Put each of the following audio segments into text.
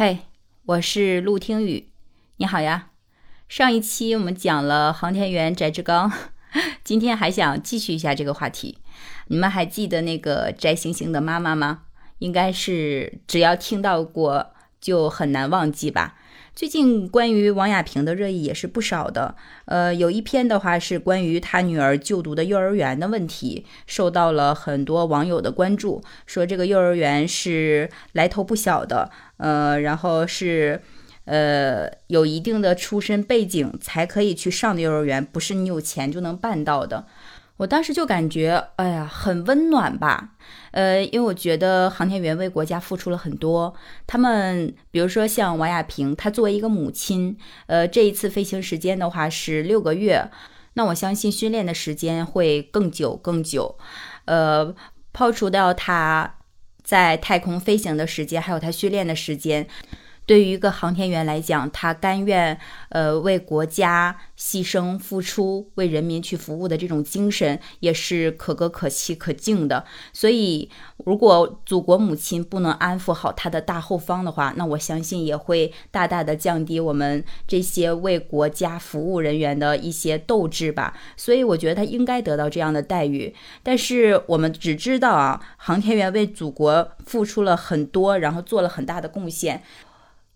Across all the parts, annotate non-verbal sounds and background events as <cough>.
嘿，我是陆听雨，你好呀。上一期我们讲了航天员翟志刚，<laughs> 今天还想继续一下这个话题。你们还记得那个翟星星的妈妈吗？应该是只要听到过就很难忘记吧。最近关于王亚平的热议也是不少的，呃，有一篇的话是关于他女儿就读的幼儿园的问题，受到了很多网友的关注，说这个幼儿园是来头不小的，呃，然后是，呃，有一定的出身背景才可以去上的幼儿园，不是你有钱就能办到的。我当时就感觉，哎呀，很温暖吧。呃，因为我觉得航天员为国家付出了很多。他们，比如说像王亚平，她作为一个母亲，呃，这一次飞行时间的话是六个月，那我相信训练的时间会更久更久。呃，抛除掉他在太空飞行的时间，还有他训练的时间。对于一个航天员来讲，他甘愿呃为国家牺牲付出，为人民去服务的这种精神，也是可歌可泣可敬的。所以，如果祖国母亲不能安抚好她的大后方的话，那我相信也会大大的降低我们这些为国家服务人员的一些斗志吧。所以，我觉得他应该得到这样的待遇。但是，我们只知道啊，航天员为祖国付出了很多，然后做了很大的贡献。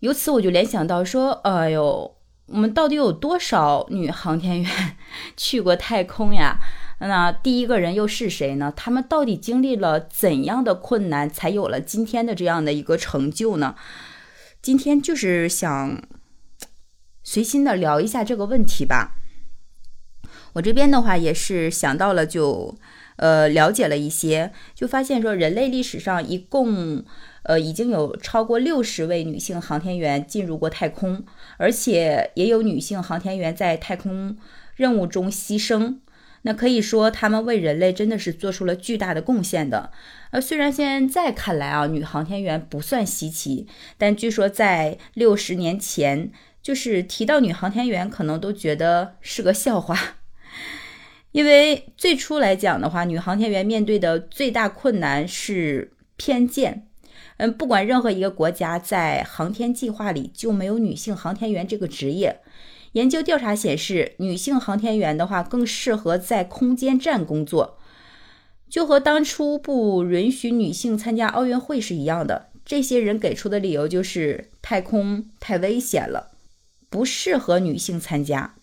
由此我就联想到说，哎呦，我们到底有多少女航天员 <laughs> 去过太空呀？那第一个人又是谁呢？他们到底经历了怎样的困难，才有了今天的这样的一个成就呢？今天就是想随心的聊一下这个问题吧。我这边的话也是想到了，就呃了解了一些，就发现说人类历史上一共。呃，已经有超过六十位女性航天员进入过太空，而且也有女性航天员在太空任务中牺牲。那可以说，她们为人类真的是做出了巨大的贡献的。呃，虽然现在看来啊，女航天员不算稀奇，但据说在六十年前，就是提到女航天员，可能都觉得是个笑话。因为最初来讲的话，女航天员面对的最大困难是偏见。嗯，不管任何一个国家在航天计划里就没有女性航天员这个职业。研究调查显示，女性航天员的话更适合在空间站工作，就和当初不允许女性参加奥运会是一样的。这些人给出的理由就是太空太危险了，不适合女性参加。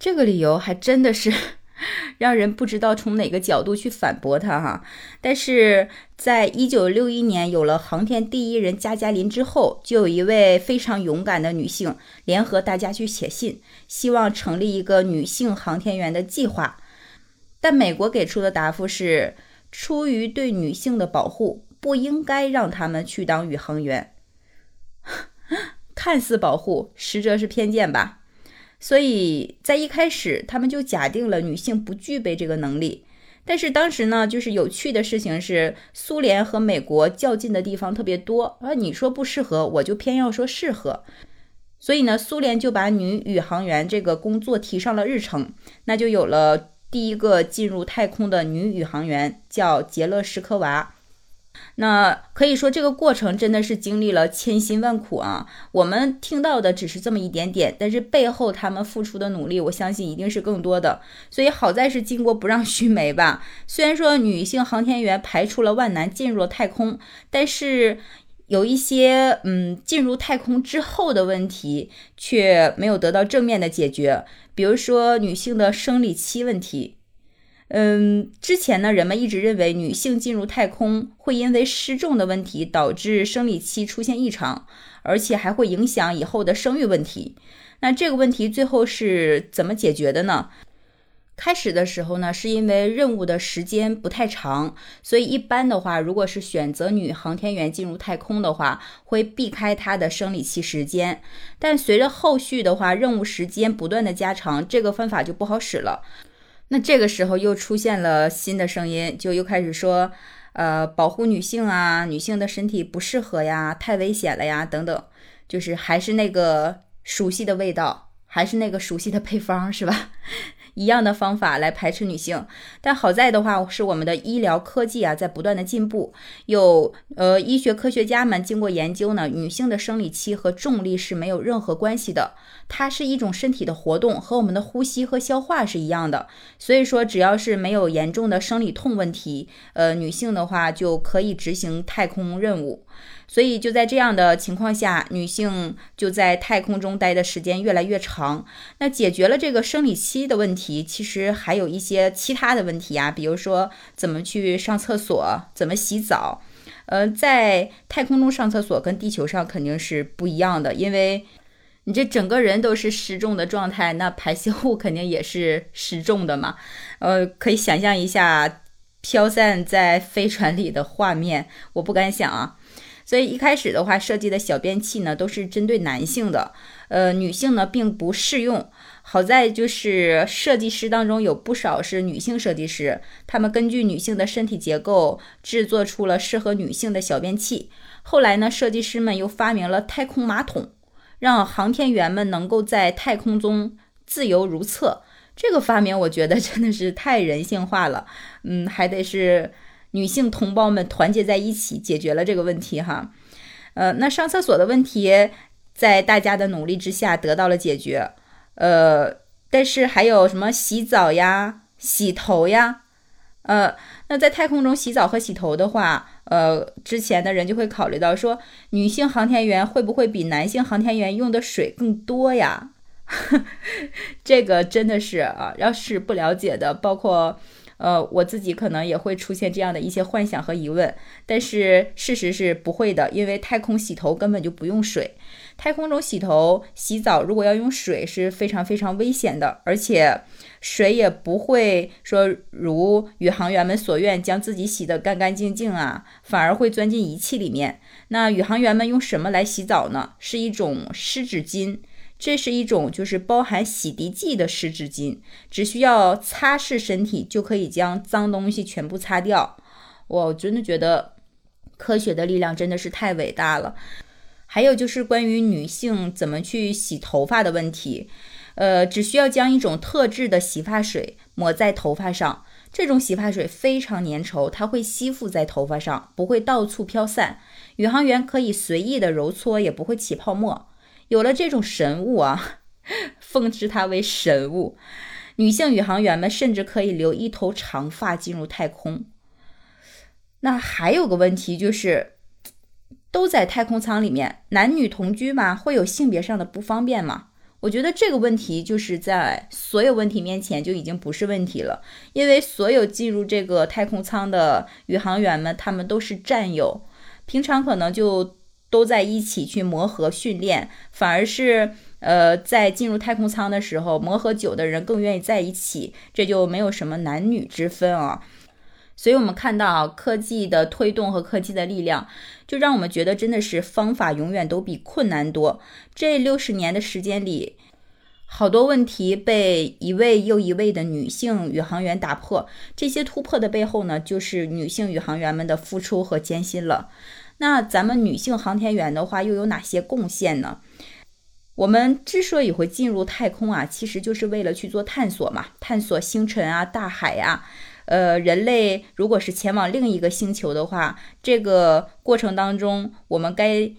这个理由还真的是。<laughs> 让人不知道从哪个角度去反驳他哈，但是在一九六一年有了航天第一人加加林之后，就有一位非常勇敢的女性联合大家去写信，希望成立一个女性航天员的计划。但美国给出的答复是，出于对女性的保护，不应该让他们去当宇航员。<laughs> 看似保护，实则是偏见吧。所以在一开始，他们就假定了女性不具备这个能力。但是当时呢，就是有趣的事情是，苏联和美国较劲的地方特别多。而你说不适合，我就偏要说适合。所以呢，苏联就把女宇航员这个工作提上了日程，那就有了第一个进入太空的女宇航员，叫杰勒什科娃。那可以说，这个过程真的是经历了千辛万苦啊！我们听到的只是这么一点点，但是背后他们付出的努力，我相信一定是更多的。所以好在是巾帼不让须眉吧。虽然说女性航天员排除了万难进入了太空，但是有一些嗯进入太空之后的问题却没有得到正面的解决，比如说女性的生理期问题。嗯，之前呢，人们一直认为女性进入太空会因为失重的问题导致生理期出现异常，而且还会影响以后的生育问题。那这个问题最后是怎么解决的呢？开始的时候呢，是因为任务的时间不太长，所以一般的话，如果是选择女航天员进入太空的话，会避开她的生理期时间。但随着后续的话，任务时间不断的加长，这个方法就不好使了。那这个时候又出现了新的声音，就又开始说，呃，保护女性啊，女性的身体不适合呀，太危险了呀，等等，就是还是那个熟悉的味道，还是那个熟悉的配方，是吧？一样的方法来排斥女性。但好在的话，是我们的医疗科技啊在不断的进步，有呃医学科学家们经过研究呢，女性的生理期和重力是没有任何关系的，它是一种身体的活动，和我们的呼吸和消化是一样的。所以说，只要是没有严重的生理痛问题，呃，女性的话就可以执行太空任务。所以就在这样的情况下，女性就在太空中待的时间越来越长。那解决了这个生理期的问题，其实还有一些其他的问题啊，比如说怎么去上厕所，怎么洗澡。呃，在太空中上厕所跟地球上肯定是不一样的，因为你这整个人都是失重的状态，那排泄物肯定也是失重的嘛。呃，可以想象一下飘散在飞船里的画面，我不敢想啊。所以一开始的话，设计的小便器呢都是针对男性的，呃，女性呢并不适用。好在就是设计师当中有不少是女性设计师，他们根据女性的身体结构制作出了适合女性的小便器。后来呢，设计师们又发明了太空马桶，让航天员们能够在太空中自由如厕。这个发明我觉得真的是太人性化了，嗯，还得是。女性同胞们团结在一起，解决了这个问题哈。呃，那上厕所的问题，在大家的努力之下得到了解决。呃，但是还有什么洗澡呀、洗头呀？呃，那在太空中洗澡和洗头的话，呃，之前的人就会考虑到说，女性航天员会不会比男性航天员用的水更多呀？<laughs> 这个真的是啊，要是不了解的，包括。呃，我自己可能也会出现这样的一些幻想和疑问，但是事实是不会的，因为太空洗头根本就不用水。太空中洗头、洗澡，如果要用水是非常非常危险的，而且水也不会说如宇航员们所愿将自己洗得干干净净啊，反而会钻进仪器里面。那宇航员们用什么来洗澡呢？是一种湿纸巾。这是一种就是包含洗涤剂的湿纸巾，只需要擦拭身体就可以将脏东西全部擦掉。我真的觉得科学的力量真的是太伟大了。还有就是关于女性怎么去洗头发的问题，呃，只需要将一种特制的洗发水抹在头发上，这种洗发水非常粘稠，它会吸附在头发上，不会到处飘散。宇航员可以随意的揉搓，也不会起泡沫。有了这种神物啊，<laughs> 奉之它为神物。女性宇航员们甚至可以留一头长发进入太空。那还有个问题就是，都在太空舱里面，男女同居嘛，会有性别上的不方便吗？我觉得这个问题就是在所有问题面前就已经不是问题了，因为所有进入这个太空舱的宇航员们，他们都是战友，平常可能就。都在一起去磨合训练，反而是呃，在进入太空舱的时候，磨合久的人更愿意在一起，这就没有什么男女之分啊。所以，我们看到科技的推动和科技的力量，就让我们觉得真的是方法永远都比困难多。这六十年的时间里，好多问题被一位又一位的女性宇航员打破。这些突破的背后呢，就是女性宇航员们的付出和艰辛了。那咱们女性航天员的话，又有哪些贡献呢？我们之所以会进入太空啊，其实就是为了去做探索嘛，探索星辰啊、大海呀。呃，人类如果是前往另一个星球的话，这个过程当中，我们该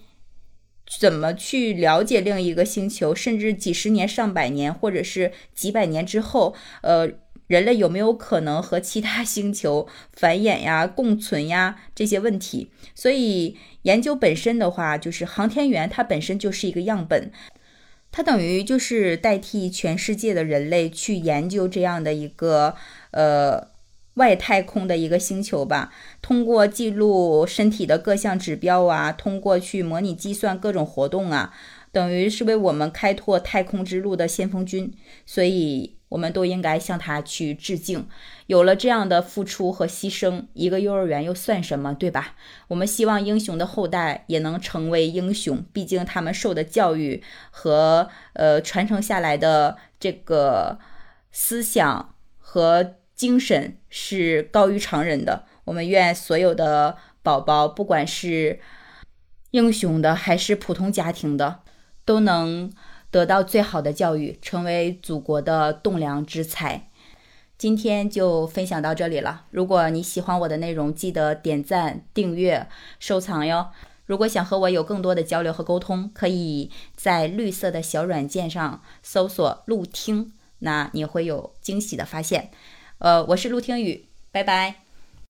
怎么去了解另一个星球？甚至几十年、上百年，或者是几百年之后，呃。人类有没有可能和其他 <laughs> 星球繁衍呀、共存呀这些问题？所以研究本身的话，就是航天员他本身就是一个样本，他等于就是代替全世界的人类去研究这样的一个呃外太空的一个星球吧。通过记录身体的各项指标啊，通过去模拟计算各种活动啊，等于是为我们开拓太空之路的先锋军。所以。我们都应该向他去致敬。有了这样的付出和牺牲，一个幼儿园又算什么，对吧？我们希望英雄的后代也能成为英雄，毕竟他们受的教育和呃传承下来的这个思想和精神是高于常人的。我们愿所有的宝宝，不管是英雄的还是普通家庭的，都能。得到最好的教育，成为祖国的栋梁之才。今天就分享到这里了。如果你喜欢我的内容，记得点赞、订阅、收藏哟。如果想和我有更多的交流和沟通，可以在绿色的小软件上搜索“陆听”，那你会有惊喜的发现。呃，我是陆听雨，拜拜。